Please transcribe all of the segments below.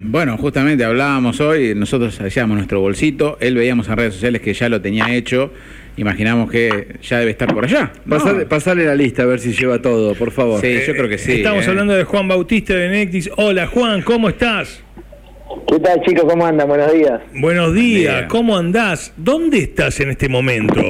Bueno, justamente hablábamos hoy, nosotros hacíamos nuestro bolsito, él veíamos en redes sociales que ya lo tenía hecho, imaginamos que ya debe estar por allá. Pasale, pasale la lista a ver si lleva todo, por favor. Sí, yo creo que sí. Estamos ¿eh? hablando de Juan Bautista de Nectis. Hola Juan, ¿cómo estás? ¿Qué tal chicos? ¿Cómo andan? Buenos días. Buenos días, día. ¿cómo andás? ¿Dónde estás en este momento?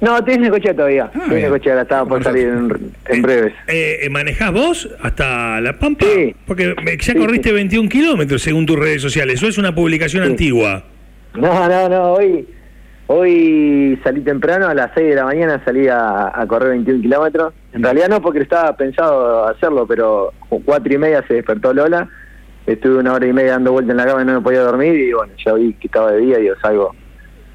No, en Necochea todavía. Ah, bien. Necochea, ahora estaba por salir en, en breves. Eh, ¿Manejás vos hasta La Pampa? Sí. Porque eh, ya Sí, corriste 21 kilómetros según tus redes sociales. Eso es una publicación Sí. antigua. No, no, no, hoy hoy salí temprano, a las 6 de la mañana salí a, a correr 21 kilómetros. En realidad no, porque estaba pensado hacerlo, pero cuatro y media se despertó Lola. Estuve una hora y media dando vuelta en la cama y no me podía dormir y bueno, ya vi que estaba de día y digo, salgo,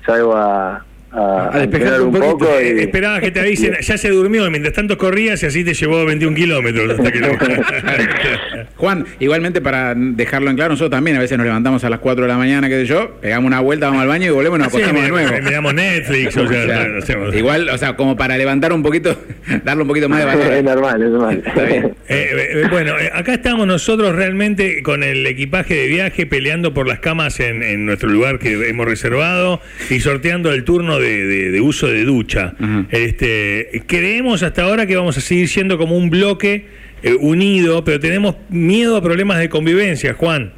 salgo a, a, A despejarte entrenar un un poquito. poco. Eh, y- esperabas que te avisen, ya se durmió, mientras tanto corrías y así te llevó 21 kilómetros hasta que lo... Juan, igualmente para dejarlo en claro, nosotros también a veces nos levantamos a las 4 de la mañana, qué sé yo, pegamos una vuelta, vamos al baño y volvemos y nos Sí, acostamos de nuevo. Miramos Netflix, o O sea, sea, no hacemos- igual, o sea, como para levantar un poquito, darle un poquito más de valor. es normal, es normal. Está bien. Eh, eh, bueno, eh, acá estamos nosotros realmente con el equipaje de viaje peleando por las camas en, en nuestro lugar que hemos reservado y sorteando el turno de, de- de uso de ducha. Este, creemos hasta ahora que vamos a seguir siendo como un bloque eh, unido, pero tenemos miedo a problemas de convivencia, Juan.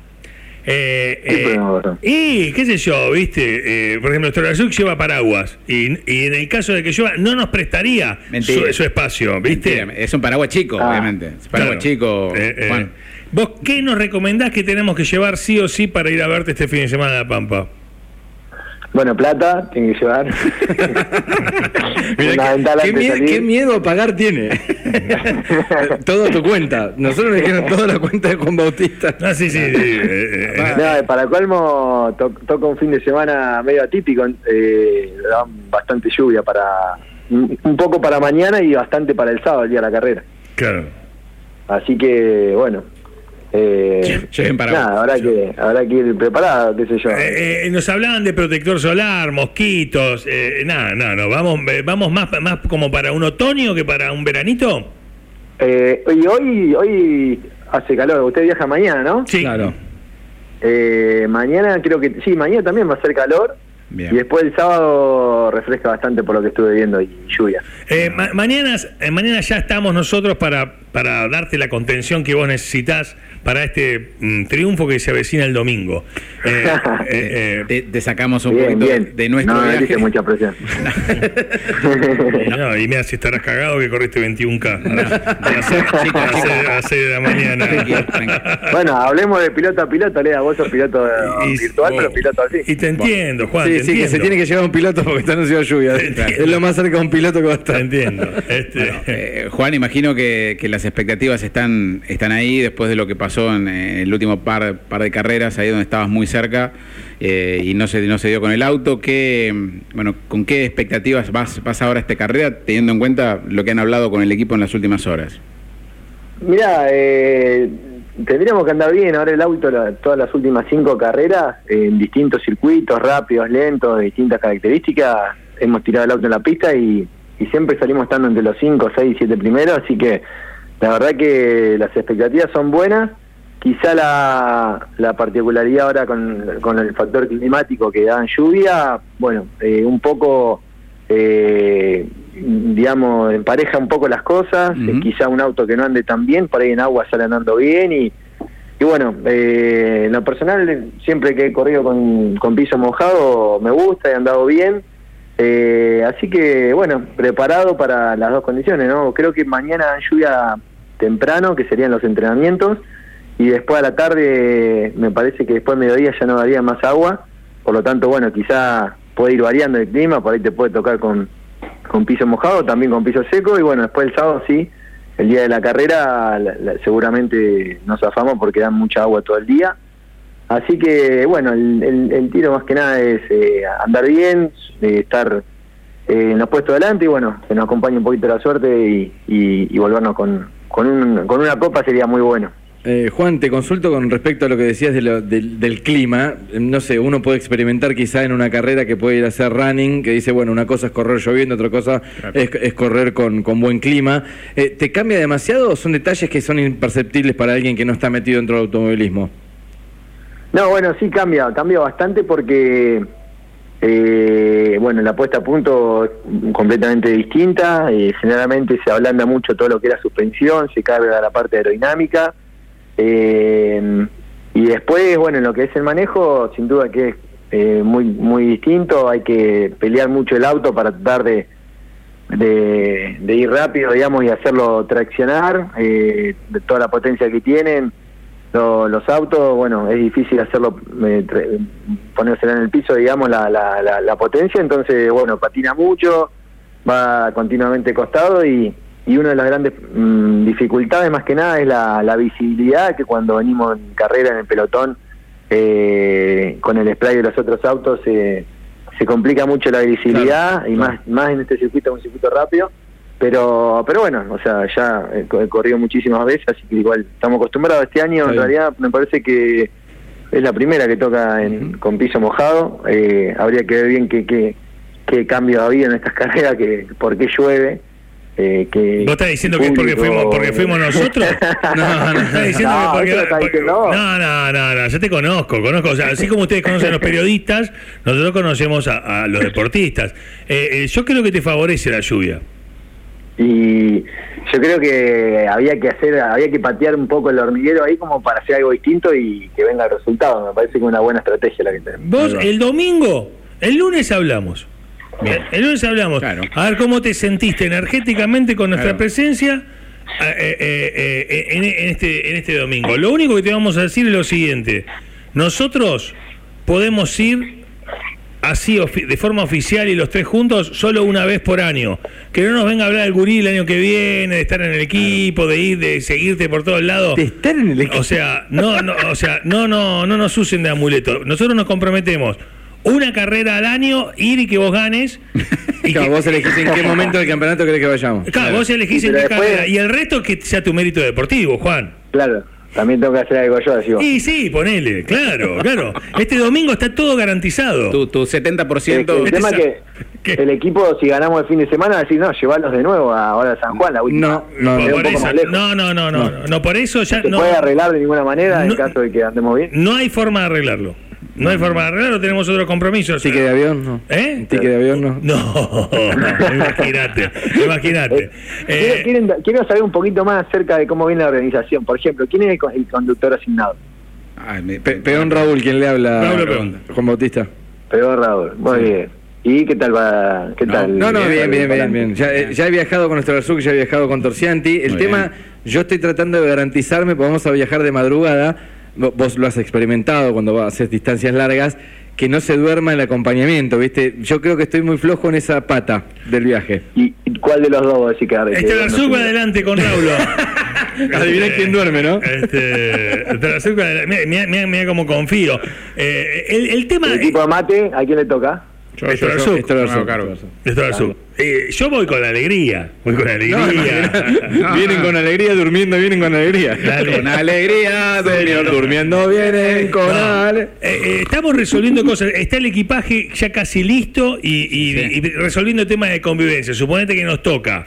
Eh, ¿Qué problema pasó? y qué sé yo, viste, Eh, por ejemplo, Storasuk lleva paraguas y, y en el caso de que llueva no nos prestaría su, su espacio, ¿viste? Mentira, Es un paraguas chico, Ah. obviamente. Es un paraguas Claro. chico, Eh, eh, Juan. ¿Vos qué nos recomendás que tenemos que llevar sí o sí para ir a verte este fin de semana a La Pampa? Bueno, plata, tiene que llevar. Mirá, qué, mie- miedo a pagar tiene. Todo a tu cuenta. Nosotros le dijeron toda la cuenta de Juan Bautista. Ah, sí, sí. sí, eh, eh, No, para colmo, to- toca un fin de semana medio atípico, eh, bastante lluvia para un un poco para mañana y bastante para el sábado, el día de la carrera. claro. Así que, bueno, eh, nada, habrá que, habrá que ir preparado, qué sé yo. Eh, eh, nos hablaban de protector solar, mosquitos, eh, nada, nada, no, vamos, eh, vamos más, más como para un otoño que para un veranito. Eh, y hoy, hoy hace calor, usted viaja mañana, ¿no? Sí, Claro. Eh, mañana creo que, sí, mañana también va a ser calor. Bien. Y después el sábado refresca bastante por lo que estuve viendo y lluvia. Eh, ma- mañana, eh, mañana ya estamos nosotros para, para darte la contención que vos necesitas para este mm, triunfo que se avecina el domingo. Eh, eh, eh, Te, te sacamos un Bien, poquito bien. de, de nuestro no viaje. dice mucha presión. No, y mira si estarás cagado que corriste 21K a las- a las seis- Chicos, a las seis- a las seis de la mañana. Tranquilo, tranquilo. bueno, hablemos de piloto a piloto, Lea, vos sos piloto Y- virtual, pero piloto así. Y te entiendo, Juan. Sí, te sí, que se tiene que llevar un piloto porque está anunciado lluvia. Es lo más cerca de un piloto que va a Te estar. entiendo. Este, Bueno, eh, Juan, imagino que, que las expectativas están, están ahí después de lo que pasó en, eh, el último par, par de carreras, ahí donde estabas muy cerca eh, y no se, no se dio con el auto. ¿Qué, bueno, ¿Con qué expectativas vas, vas ahora a esta carrera, teniendo en cuenta lo que han hablado con el equipo en las últimas horas? Mirá, eh, tendríamos que andar bien ahora el auto todas las últimas cinco carreras en distintos circuitos, rápidos, lentos, de distintas características. Hemos tirado el auto en la pista y, y siempre salimos estando entre los cinco, seis, siete primeros, así que la verdad que las expectativas son buenas. Quizá la, la particularidad ahora con, con el factor climático que da en lluvia, bueno, eh, un poco, eh, digamos, empareja un poco las cosas. Eh, quizá un auto que no ande tan bien, por ahí en agua sale andando bien y, y bueno, eh, en lo personal, siempre que he corrido con, con piso mojado, me gusta, he andado bien. Eh, así que, bueno, preparado para las dos condiciones, ¿no? Creo que mañana lluvia temprano, que serían los entrenamientos, y después a la tarde, me parece que después de mediodía ya no daría más agua, por lo tanto, bueno, quizá puede ir variando el clima, por ahí te puede tocar con, con piso mojado, también con piso seco, y bueno, después el sábado sí, el día de la carrera la- seguramente nos zafamos porque dan mucha agua todo el día. Así que bueno, el, el- el tiro más que nada es eh, andar bien, eh, estar eh, en los puestos delante y bueno, que nos acompañe un poquito la suerte y, y- y volvernos con, con, un- con una copa sería muy bueno. Eh, Juan, te consulto con respecto a lo que decías de lo- del, del clima. Eh, No sé, uno puede experimentar quizá en una carrera que puede ir a hacer running, que dice, bueno, una cosa es correr lloviendo, otra cosa Claro. es, es correr con, con buen clima. Eh, ¿Te cambia demasiado o son detalles que son imperceptibles para alguien que no está metido dentro del automovilismo? No, bueno, sí cambia, cambia bastante porque, eh, bueno, la puesta a punto completamente distinta. eh, generalmente se ablanda mucho todo lo que era suspensión, se carga la parte aerodinámica. eh, y después, bueno, en lo que es el manejo, sin duda que es eh, muy, muy distinto. Hay que pelear mucho el auto para tratar de, de, de ir rápido, digamos, y hacerlo traccionar, eh, de toda la potencia que tienen. Lo- los autos, bueno, es difícil hacerlo, eh, ponérsela en el piso, digamos, la, la, la, la potencia, entonces, bueno, patina mucho, va continuamente costado y, y una de las grandes mm, dificultades más que nada es la, la visibilidad, que cuando venimos en carrera en el pelotón, eh, con el spray de los otros autos, eh, se complica mucho la visibilidad y más más en este circuito, un circuito rápido. Pero pero bueno, o sea, ya he co- he corrido muchísimas veces, así que igual estamos acostumbrados. Este año, Está en bien. realidad, me parece que es la primera que toca en, con piso mojado. Eh, habría que ver bien qué, qué, qué cambio ha habido en estas carreras, que por qué llueve. Eh, que ¿Vos estás diciendo que es porque fuimos, porque fuimos nosotros? No, no, estás diciendo que porque, porque- no, no, no, no, yo te conozco, conozco, o sea, así como ustedes conocen a los periodistas, nosotros conocemos a, a los deportistas. Eh, eh, yo creo que te favorece la lluvia. Y yo creo que había que hacer había que patear un poco el hormiguero ahí como para hacer algo distinto y que venga el resultado me parece que es una buena estrategia la que tenemos Vos el domingo, el lunes hablamos. Bien. El lunes hablamos. Claro. A ver cómo te sentiste energéticamente con nuestra Claro. presencia eh, eh, eh, eh, en, en este, en este domingo. Lo único que te vamos a decir es lo siguiente. Nosotros podemos ir así de forma oficial y los tres juntos solo una vez por año. Que no nos venga a hablar el gurí el año que viene, de estar en el equipo, de ir, de seguirte por todos lados. De estar en el equipo. O sea, no, no, o sea, no, no, no nos usen de amuleto. Nosotros nos comprometemos una carrera al año, ir y que vos ganes. Y Claro, que- vos elegís en qué momento del campeonato querés que vayamos. Claro, vos elegís en Pero qué después- carrera. Y el resto que sea tu mérito deportivo, Juan. claro también tengo que hacer algo yo vos. Y sí, ponele, claro, claro. Este domingo está todo garantizado. Tu, tu El, 70%. el tema Este es ¿Qué? que el equipo si ganamos el fin de semana decir no llevarlos de nuevo a ahora a San Juan la última No, no, Por- eso- no, no, no, no, no, no, por eso ya se no, puede arreglar de ninguna manera No- en caso de que andemos bien no hay forma de arreglarlo. No hay forma de arreglarlo, tenemos otro compromiso. o sea- ¿Ticket de avión? No. ¿Eh? ¿Ticket de avión? No. No, imagínate, imagínate. Quiero- Eh, quieren- quiero saber un poquito más acerca de cómo viene la organización por ejemplo quién es el, con- el conductor asignado Ay, me- Pe- Peón Raúl, quien le habla. Raúl Peón. Juan Bautista. pero Raúl muy bien y qué tal va qué No, tal No, no, bien, bien, bien, bien. Ya, eh, ya he viajado con nuestro Garzú, ya he viajado con Torcianti. El Muy tema, bien. yo estoy tratando de garantizarme, porque vamos a viajar de madrugada, vos lo has experimentado cuando vas a hacer distancias largas, que no se duerma el acompañamiento, ¿viste? Yo creo que estoy muy flojo en esa pata del viaje. ¿Y cuál de los dos decís que que- Este va adelante con Raulo. Adivina quién duerme, ¿no? Este, este va mira, mira, mira cómo confío. Eh, el, el tema. el equipo de mate a quién le toca Yo- yo- yo-. Esto Garzú. Eh, yo voy con alegría. Voy con alegría. No, vienen con alegría, durmiendo, vienen con alegría. Dale. Con alegría, Señor, durmiendo. vienen con ale- Eh, eh, estamos resolviendo cosas. Está el equipaje ya casi listo y, y- Sí. y resolviendo temas de convivencia. Suponete que nos toca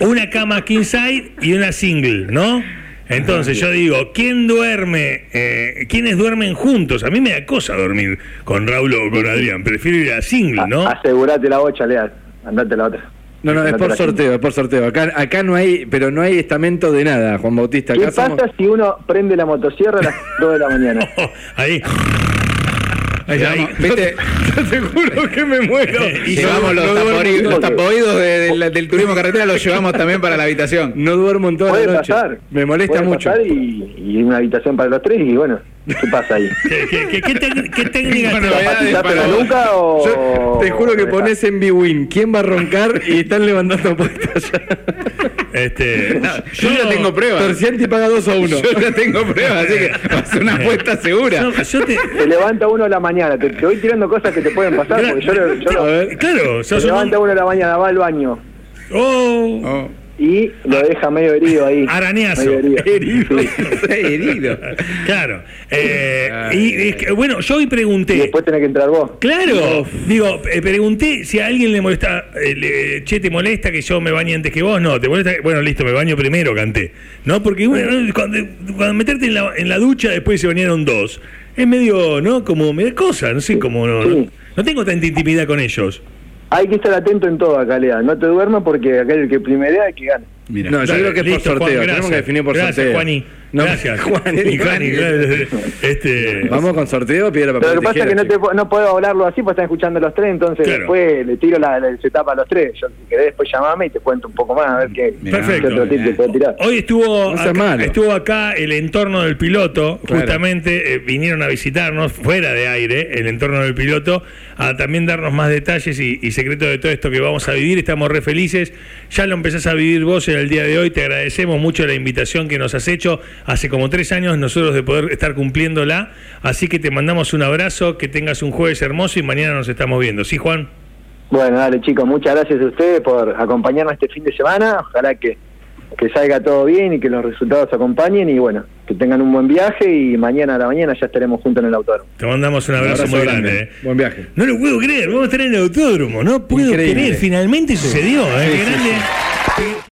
una cama king side y una single, ¿no? Entonces yo digo, ¿quién duerme? Eh, ¿Quiénes duermen juntos? A mí me da cosa dormir con Raúl o con Adrián. Prefiero ir a single, ¿no? A- asegurate la bocha Leal andate la otra No, no, es Andate por sorteo, es por sorteo. Acá, acá no hay, pero no hay estamento de nada, Juan Bautista. ¿Qué Acá somos- pasa si uno prende la motosierra a las 2 de la mañana? Ahí. Ahí ¿Viste? Yo te juro que me muero. Y Llevamos los, no duermo tapori- los porque- tapoídos de- de- del turismo carretera, los llevamos también para la habitación. No duermo en toda Puede la noche. pasar. Me molesta Puede mucho. pasar y, y una habitación para los tres y bueno, ¿qué pasa ahí? ¿Qué, qué, qué- qué técnica Bueno, te- vea, ¿Zapatizarte la para- nuca o...? Yo te juro que pones en B-Win quién va a roncar y están levantando apuestas ya. Este, Yo ya tengo pruebas. Torcianti paga 2 a 1. Yo ya tengo pruebas, así que va a ser una apuesta segura. yo te- Se levanta uno a la mañana, te, te voy tirando cosas que te pueden pasar, porque yo, lo- yo lo- A ver. Claro, un- levanta uno a la mañana, va al baño Oh. Oh. Y lo deja medio herido ahí. Arañazo. Medio herido. Sí. Herido. Claro. Eh, Ay, y es que, bueno, yo hoy Y pregunté. después tenés que entrar vos. Claro, digo, eh, pregunté si a alguien le molesta, eh, le- che, ¿te molesta que yo me bañe antes que vos? No, ¿te molesta? que- Bueno, listo, me baño primero, canté. ¿No? Porque bueno, cuando, cuando meterte en la, en la ducha después se bañaron dos, es medio, ¿no? Como me da cosa, no sé, como no, no tengo tanta intimidad con ellos. Hay que estar atento en todo acá. No te duermas porque acá el que primerea es que gana. Mira. No, yo creo que es listo, por Juan, sorteo. gracias. Tenemos que definir por gracias, sorteo. Juani. No, gracias. Juani. Y Juani, este, Vamos con sorteo, piedra, papel, Pero lo que pasa es que no, te, no puedo hablarlo así porque están escuchando los tres, entonces Claro. después le tiro la, la- se tapa a los tres. Yo, si querés, después llamame y te cuento un poco más a ver qué, Perfecto. qué otro tip te puedo tirar. Hoy estuvo No acá, estuvo acá el entorno del piloto, Claro. justamente eh, vinieron a visitarnos fuera de aire, el entorno del piloto, a también darnos más detalles y, y secretos de todo esto que vamos a vivir. Estamos re felices. Ya lo empezás a vivir vos en el día de hoy. Te agradecemos mucho la invitación que nos has hecho hace como tres años nosotros de poder estar cumpliéndola. Así que te mandamos un abrazo, que tengas un jueves hermoso y mañana nos estamos viendo. ¿Sí, Juan? Bueno, dale chicos, muchas gracias a ustedes por acompañarnos este fin de semana. Ojalá que, que salga todo bien y que los resultados acompañen y bueno, que tengan un buen viaje y mañana a la mañana ya estaremos juntos en el autódromo. Te mandamos un Un abrazo, muy grande. eh. Buen viaje. No lo puedo creer, vamos a estar en el autódromo, no puedo Increíble. creer, finalmente sucedió, ¿eh? Sí, Qué sí, grande.